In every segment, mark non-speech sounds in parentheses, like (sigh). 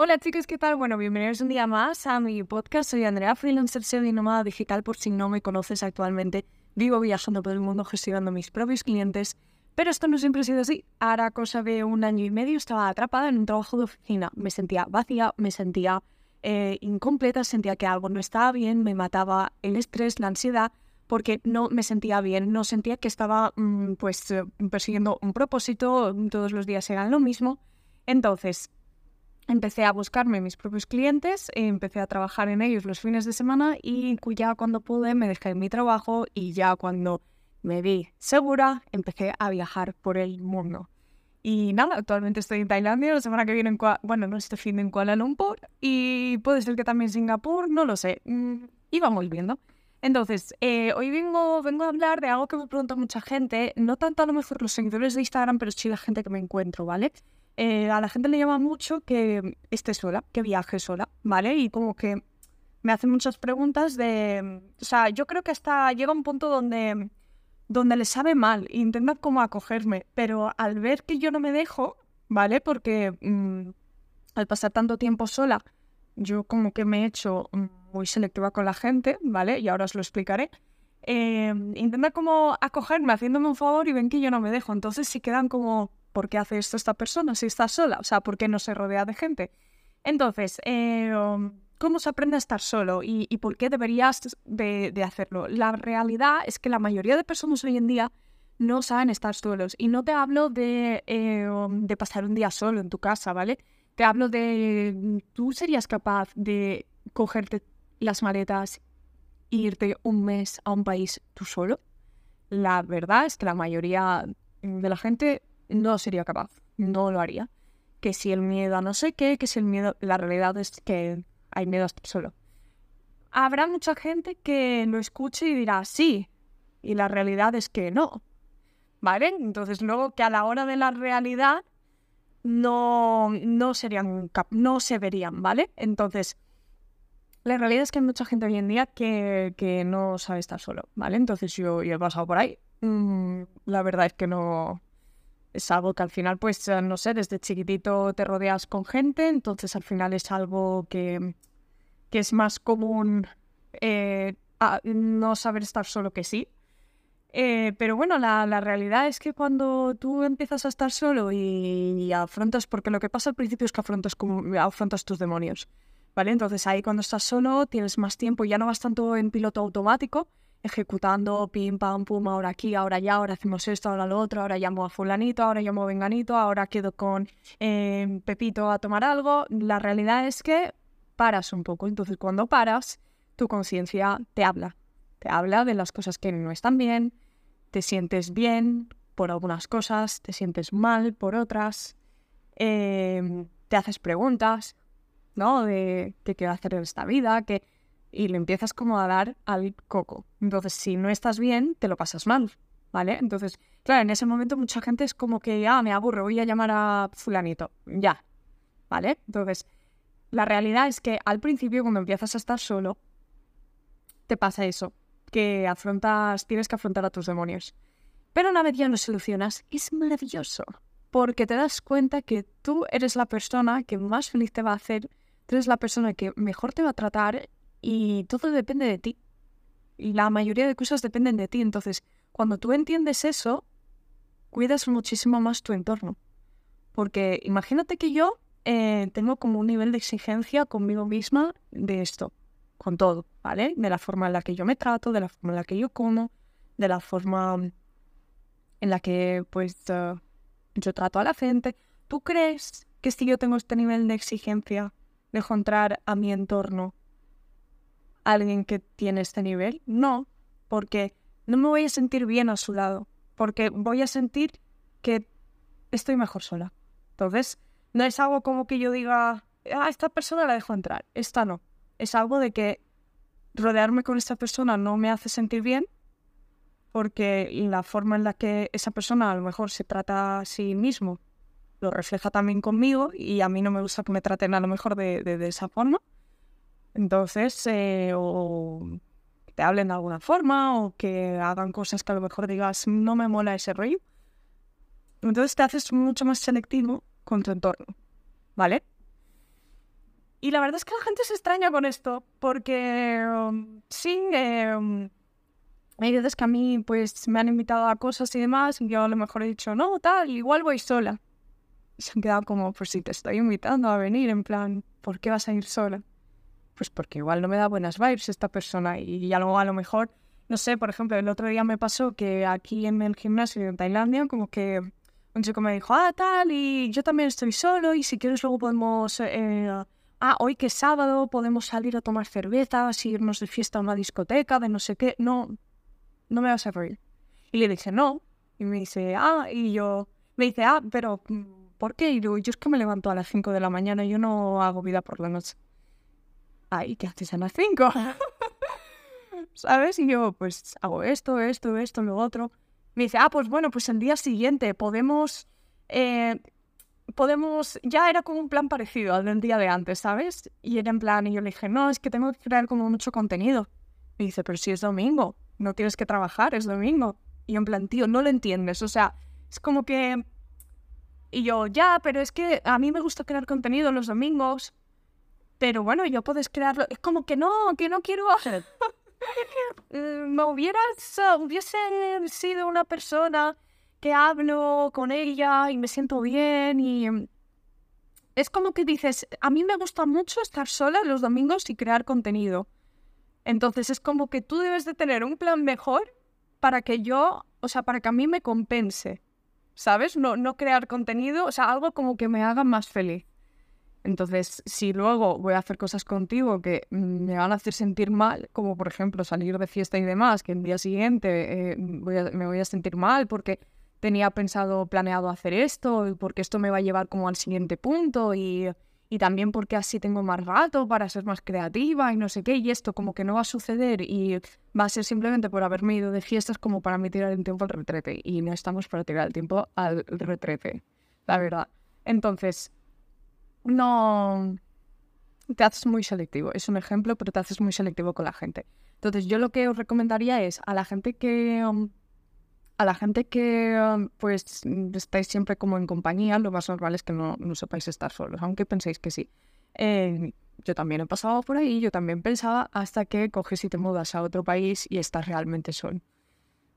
Hola chicos, ¿qué tal? Bueno, bienvenidos un día más a mi podcast. Soy Andrea, freelancer y nómada digital por si no me conoces actualmente. Vivo viajando por el mundo gestionando mis propios clientes, pero esto no siempre ha sido así. Ahora, cosa de un año y medio, estaba atrapada en un trabajo de oficina. Me sentía vacía, me sentía eh, incompleta, sentía que algo no estaba bien, me mataba el estrés, la ansiedad, porque no me sentía bien, no sentía que estaba mm, pues eh, persiguiendo un propósito, todos los días eran lo mismo. Entonces, empecé a buscarme mis propios clientes, empecé a trabajar en ellos los fines de semana y ya cuando pude me dejé mi trabajo y ya cuando me vi segura empecé a viajar por el mundo. Y nada, actualmente estoy en Tailandia, la semana que viene en bueno, no este fin en Kuala Lumpur y puede ser que también Singapur, no lo sé, y vamos viendo. Entonces, eh, hoy vengo, vengo a hablar de algo que me pregunta mucha gente, no tanto a lo mejor los seguidores de Instagram, pero sí la gente que me encuentro, ¿vale? Eh, a la gente le llama mucho que esté sola, que viaje sola, ¿vale? Y como que me hacen muchas preguntas de... O sea, yo creo que hasta llega un punto donde, donde le sabe mal e intentan como acogerme, pero al ver que yo no me dejo, ¿vale? Porque mm, al pasar tanto tiempo sola, yo como que me he hecho muy selectiva con la gente, ¿vale? Y ahora os lo explicaré. Eh, intentan como acogerme haciéndome un favor y ven que yo no me dejo. Entonces si quedan como ¿por qué hace esto esta persona si está sola? O sea, ¿por qué no se rodea de gente? Entonces, eh, um, ¿cómo se aprende a estar solo y, por qué deberías de, hacerlo? La realidad es que la mayoría de personas hoy en día no saben estar solos. Y no te hablo de, eh, um, de pasar un día solo en tu casa, ¿vale? Te hablo de, ¿tú serías capaz de cogerte las maletas e irte un mes a un país tú solo? La verdad es que la mayoría de la gente no sería capaz, no lo haría. Que si el miedo a no sé qué, que si el miedo, la realidad es que hay miedo a estar solo. Habrá mucha gente que lo escuche y dirá sí, y la realidad es que no. ¿Vale? Entonces luego que a la hora de la realidad no, no serían, no se verían, ¿vale? Entonces, la realidad es que hay mucha gente hoy en día que, que no sabe estar solo, ¿vale? Entonces yo, he pasado por ahí. Mm, la verdad es que no, es algo que al final, pues, eh, no sé, desde chiquitito te rodeas con gente, entonces al final es algo que, que es más común eh, no saber estar solo que sí. Eh, pero bueno, la, la, realidad es que cuando tú empiezas a estar solo y, afrontas, porque lo que pasa al principio es que afrontas, como, afrontas tus demonios, ¿vale? Entonces ahí cuando estás solo tienes más tiempo, ya no vas tanto en piloto automático, ejecutando pim, pam, pum, ahora aquí, ahora allá, ahora hacemos esto, ahora lo otro, ahora llamo a fulanito, ahora llamo a venganito, ahora quedo con eh, Pepito a tomar algo. La realidad es que paras un poco. Entonces cuando paras, tu conciencia te habla. Te habla de las cosas que no están bien, te sientes bien por algunas cosas, te sientes mal por otras, em, te haces preguntas, ¿no? De qué quiero hacer en esta vida, que y le empiezas como a dar al coco. Entonces, si no estás bien, te lo pasas mal, ¿vale? Entonces, claro, en ese momento mucha gente es como que, ah, me aburro, voy a llamar a fulanito, ya, ¿vale? Entonces, la realidad es que al principio, cuando empiezas a estar solo, te pasa eso, que afrontas, tienes que afrontar a tus demonios. Pero una vez ya lo solucionas, es maravilloso, porque te das cuenta que tú eres la persona que más feliz te va a hacer, tú eres la persona que mejor te va a tratar y todo depende de ti. Y la mayoría de cosas dependen de ti. Entonces, cuando tú entiendes eso, cuidas muchísimo más tu entorno. Porque imagínate que yo eh, tengo como un nivel de exigencia conmigo misma de esto, con todo, ¿vale? De la forma en la que yo me trato, de la forma en la que yo como, de la forma en la que pues eh, yo trato a la gente. ¿Tú crees que si yo tengo este nivel de exigencia, de encontrar a mi entorno alguien que tiene este nivel. No, porque no me voy a sentir bien a su lado, porque voy a sentir que estoy mejor sola. Entonces, no es algo como que yo diga, ah, esta persona la dejo entrar, esta no. Es algo de que rodearme con esta persona no me hace sentir bien, porque la forma en la que esa persona a lo mejor se trata a sí mismo lo refleja también conmigo y a mí no me gusta que me traten a lo mejor de, de esa forma. Entonces, eh, o te hablen de alguna forma o que hagan cosas que a lo mejor digas, no me mola ese rollo. Entonces te haces mucho más selectivo con tu entorno, ¿vale? Y la verdad es que la gente se extraña con esto, porque um, sí, eh, hay veces que a mí pues me han invitado a cosas y demás, y yo a lo mejor he dicho, no, tal, igual voy sola. Se han quedado como, pues si te estoy invitando a venir, en plan, ¿por qué vas a ir sola? Pues porque igual no me da buenas vibes esta persona y ya luego a lo mejor, no sé, por ejemplo, el otro día me pasó que aquí en el gimnasio en Tailandia, como que un chico me dijo, ah, tal, y yo también estoy solo y si quieres luego podemos... Eh, ah, hoy que es sábado podemos salir a tomar cervezas, irnos de fiesta a una discoteca, de no sé qué. No, no me vas a reír. Y le dije, no. Y me dice, ah, y yo, me dice, ah, pero ¿por qué? Y yo es que me levanto a las 5 de la mañana, y yo no hago vida por la noche. Ay, ¿qué haces a las 5? (laughs) ¿Sabes? Y yo, pues hago esto, esto, esto, lo otro. Me dice, ah, pues bueno, pues el día siguiente podemos, eh, podemos, ya era como un plan parecido al del día de antes, ¿sabes? Y era en plan, y yo le dije, no, es que tengo que crear como mucho contenido. Me dice, pero si es domingo no tienes que trabajar, es domingo. Y yo en plan, tío, no lo entiendes. O sea, es como que... Y yo, ya, pero es que a mí me gusta crear contenido los domingos. Pero bueno, yo puedes crearlo. Es como que no, que no quiero... Eh, (laughs) me hubieras, hubiese sido una persona que hablo con ella y me siento bien y... Es como que dices, a mí me gusta mucho estar sola los domingos y crear contenido. Entonces es como que tú debes de tener un plan mejor para que yo, o sea, para que a mí me compense, ¿sabes? No, no crear contenido, o sea, algo como que me haga más feliz. Entonces, si luego voy a hacer cosas contigo que me van a hacer sentir mal, como por ejemplo salir de fiesta y demás, que el día siguiente eh, me voy a sentir mal porque tenía pensado, planeado hacer esto, porque esto me va a llevar como al siguiente punto y y también porque así tengo más rato para ser más creativa y no sé qué, y esto como que no va a suceder y va a ser simplemente por haberme ido de fiestas como para mí tirar el tiempo al retrete y no estamos para tirar el tiempo al retrete, la verdad. Entonces, no... Te haces muy selectivo, es un ejemplo, pero te haces muy selectivo con la gente. Entonces, yo lo que os recomendaría es a la gente que... Um, a la gente que um, pues estáis siempre como en compañía, lo más normal es que no, no sepáis estar solos, aunque penséis que sí. Eh, yo también he pasado por ahí, yo también pensaba hasta que coges y te mudas a otro país y estás realmente solo.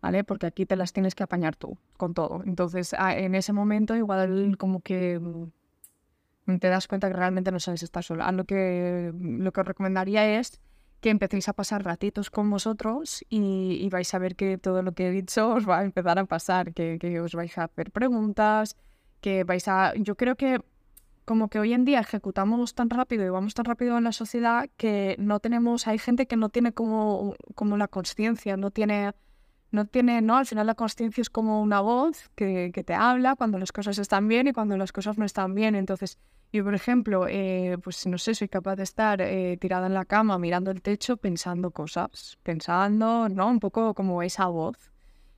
¿Vale? Porque aquí te las tienes que apañar tú con todo. Entonces, en ese momento igual como que te das cuenta que realmente no sabes estar solo. lo que, lo que os recomendaría es que empecéis a pasar ratitos con vosotros y, vais a ver que todo lo que he dicho os va a empezar a pasar, que, os vais a hacer preguntas, que vais a... Yo creo que como que hoy en día ejecutamos tan rápido y vamos tan rápido en la sociedad que no tenemos, hay gente que no tiene como, como la conciencia, no tiene, no tiene, no, al final la conciencia es como una voz que, que te habla cuando las cosas están bien y cuando las cosas no están bien. Entonces, yo, por ejemplo, eh, pues no sé, soy capaz de estar eh, tirada en la cama mirando el techo pensando cosas, pensando, ¿no? Un poco como esa voz.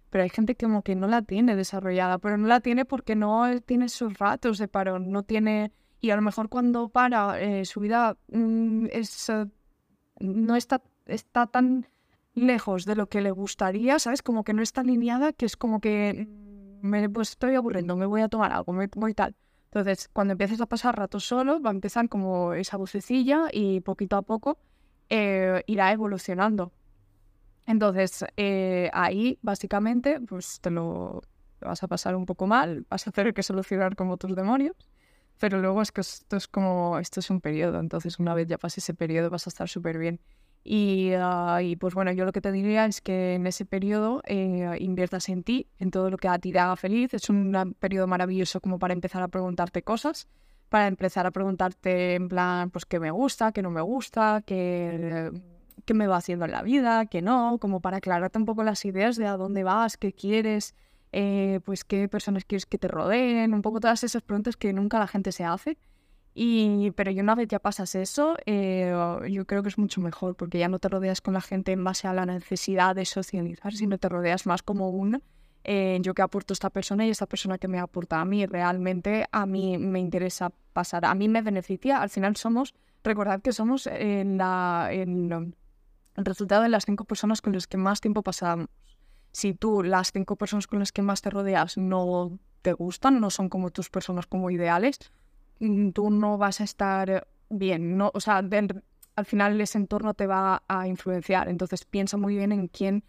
Pero hay gente que como que no la tiene desarrollada, pero no la tiene porque no tiene sus ratos de parón, no tiene... Y a lo mejor cuando para, eh, su vida mm, no está, está tan lejos de lo que le gustaría, ¿sabes? Como que no está alineada, que es como que mm, me pues estoy aburriendo, me voy a tomar algo, me voy tal. Entonces, cuando empieces a pasar rato solo, va a empezar como esa vocecilla y poquito a poco eh, irá evolucionando. Entonces, eh, ahí básicamente, pues te lo vas a pasar un poco mal, vas a tener que solucionar como tus demonios, pero luego es que esto es como, esto es un periodo, entonces una vez ya pase ese periodo vas a estar súper bien. Ah, y, pues bueno, yo lo que te diría es que en ese periodo eh, inviertas en ti, en todo lo que a ti te haga feliz. Es un periodo maravilloso como para empezar a preguntarte cosas, para empezar a preguntarte en plan, pues qué me gusta, qué no me gusta, qué, qué me va haciendo en la vida, qué no, como para aclararte un poco las ideas de a dónde vas, qué quieres, eh, pues qué personas quieres que te rodeen, un poco todas esas preguntas que nunca la gente se hace. Y, pero una vez ya pasas eso, eh, yo creo que es mucho mejor, porque ya no te rodeas con la gente en base a la necesidad de socializar, sino te rodeas más como un eh, yo que aporto a esta persona y esta persona que me aporta a mí. Realmente a mí me interesa pasar, a mí me beneficia. Al final somos, recordad que somos en la, en, el resultado de las cinco personas con las que más tiempo pasamos. Si tú, las cinco personas con las que más te rodeas, no te gustan, no son como tus personas como ideales, tú no vas a estar bien, ¿no? O sea, al final ese entorno te va a influenciar, entonces piensa muy bien en quién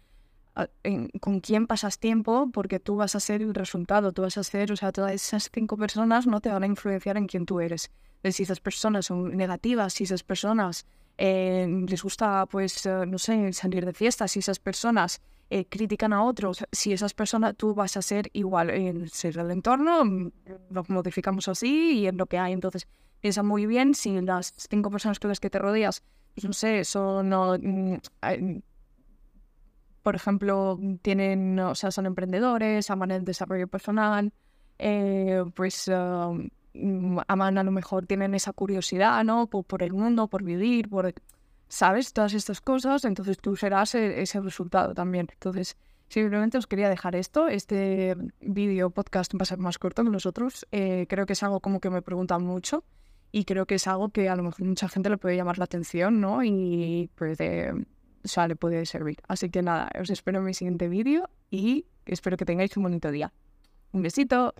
con quién pasas tiempo, porque tú vas a ser el resultado, tú vas a ser, o sea, todas esas cinco personas no te van a influenciar en quién tú eres. Si esas personas son negativas, si esas personas eh, les gusta, pues, eh, no sé, salir de fiesta, si esas personas eh, critican a otros, si esas personas, tú vas a ser igual en ser el entorno, mm, lo modificamos así y en lo que hay. Entonces, piensa muy bien si las cinco personas con las que te rodeas, pues, no sé, son... Mm, por ejemplo, tienen, o sea, son emprendedores, aman el desarrollo personal, eh, pues um, aman a lo mejor, tienen esa curiosidad, ¿no? Por, el mundo, por vivir, por, ¿sabes? Todas estas cosas, entonces tú serás e, ese resultado también. Entonces, simplemente os quería dejar esto. Este vídeo podcast va a ser más corto que los otros. Eh, creo que es algo como que me preguntan mucho y creo que es algo que a lo mejor mucha gente le puede llamar la atención, ¿no? Y pues o sea, le puede servir. Así que nada, os espero en mi siguiente vídeo y espero que tengáis un bonito día. Un besito.